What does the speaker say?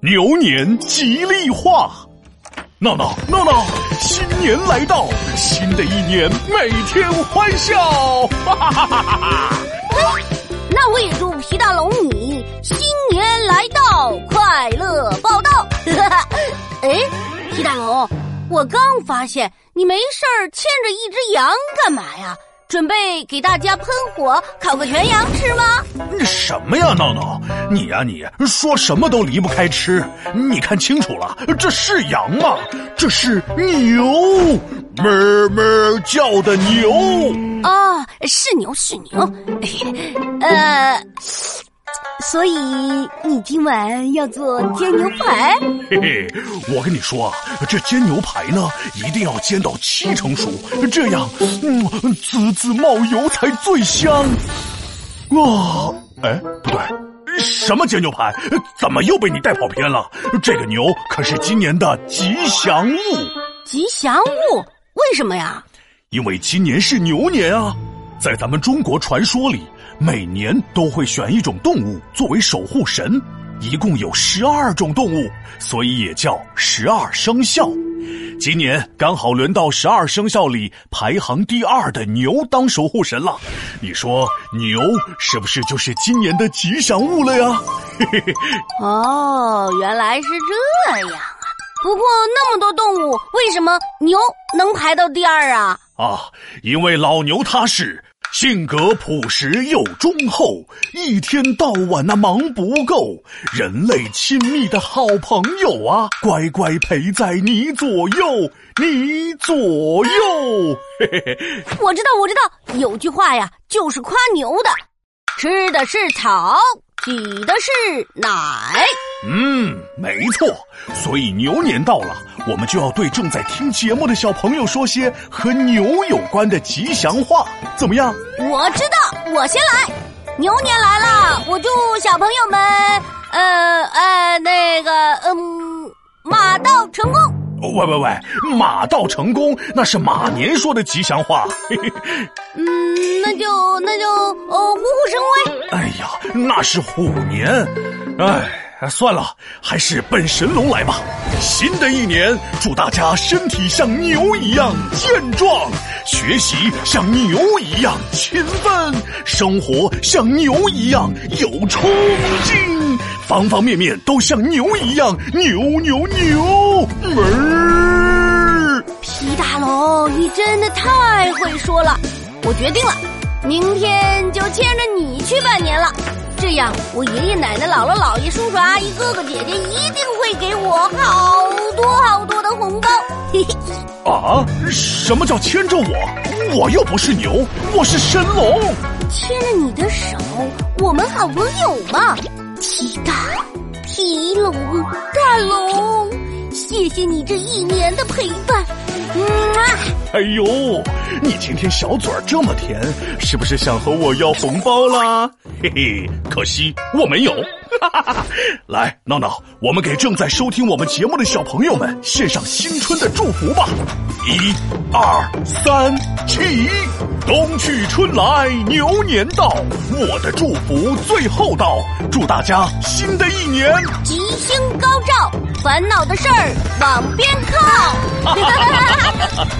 牛年吉利话，闹闹闹闹，新年来到，新的一年每天欢笑，哈哈哈哈哈哈！那我也祝皮大龙你新年来到，快乐报道。哈哈，哎，皮大龙，我刚发现你没事儿牵着一只羊干嘛呀？准备给大家喷火烤个全羊吃吗？什么呀，闹闹，你呀你说什么都离不开吃。你看清楚了，这是羊吗？这是牛，哞哞叫的牛。哦，是牛是牛，呃。所以你今晚要做煎牛排？嘿嘿，我跟你说啊，这煎牛排呢，一定要煎到七成熟，这样，嗯，滋滋冒油才最香。哇，哎，不对，什么煎牛排？怎么又被你带跑偏了？这个牛可是今年的吉祥物。吉祥物？为什么呀？因为今年是牛年啊，在咱们中国传说里。每年都会选一种动物作为守护神，一共有十二种动物，所以也叫十二生肖。今年刚好轮到十二生肖里排行第二的牛当守护神了。你说牛是不是就是今年的吉祥物了呀？哦，原来是这样啊！不过那么多动物，为什么牛能排到第二啊？啊，因为老牛它是。性格朴实又忠厚，一天到晚那忙不够，人类亲密的好朋友啊，乖乖陪在你左右，你左右。嘿嘿嘿，我知道，我知道，有句话呀，就是夸牛的，吃的是草，挤的是奶。嗯，没错。所以牛年到了，我们就要对正在听节目的小朋友说些和牛有关的吉祥话，怎么样？我知道，我先来。牛年来了，我祝小朋友们，呃呃，那个，嗯，马到成功。喂喂喂，马到成功，那是马年说的吉祥话。嗯，那就那就，哦，虎虎生威。哎呀，那是虎年，哎。算了，还是奔神龙来吧。新的一年，祝大家身体像牛一样健壮，学习像牛一样勤奋，生活像牛一样有冲劲，方方面面都像牛一样牛牛牛门儿。皮大龙，你真的太会说了！我决定了，明天就牵着你去拜年了。这样，我爷爷奶奶、姥姥姥爷、叔叔阿姨、哥哥姐姐一定会给我好多好多的红包。嘿嘿。啊？什么叫牵着我？我又不是牛，我是神龙。牵着你的手，我们好朋友嘛。提大，提龙，大龙，谢谢你这一年的陪伴。哎呦，你今天小嘴儿这么甜，是不是想和我要红包啦？嘿嘿，可惜我没有。哈哈哈！来，闹闹，我们给正在收听我们节目的小朋友们献上新春的祝福吧！一、二、三，起！冬去春来牛年到，我的祝福最后到，祝大家新的一年吉星高照，烦恼的事儿往边靠。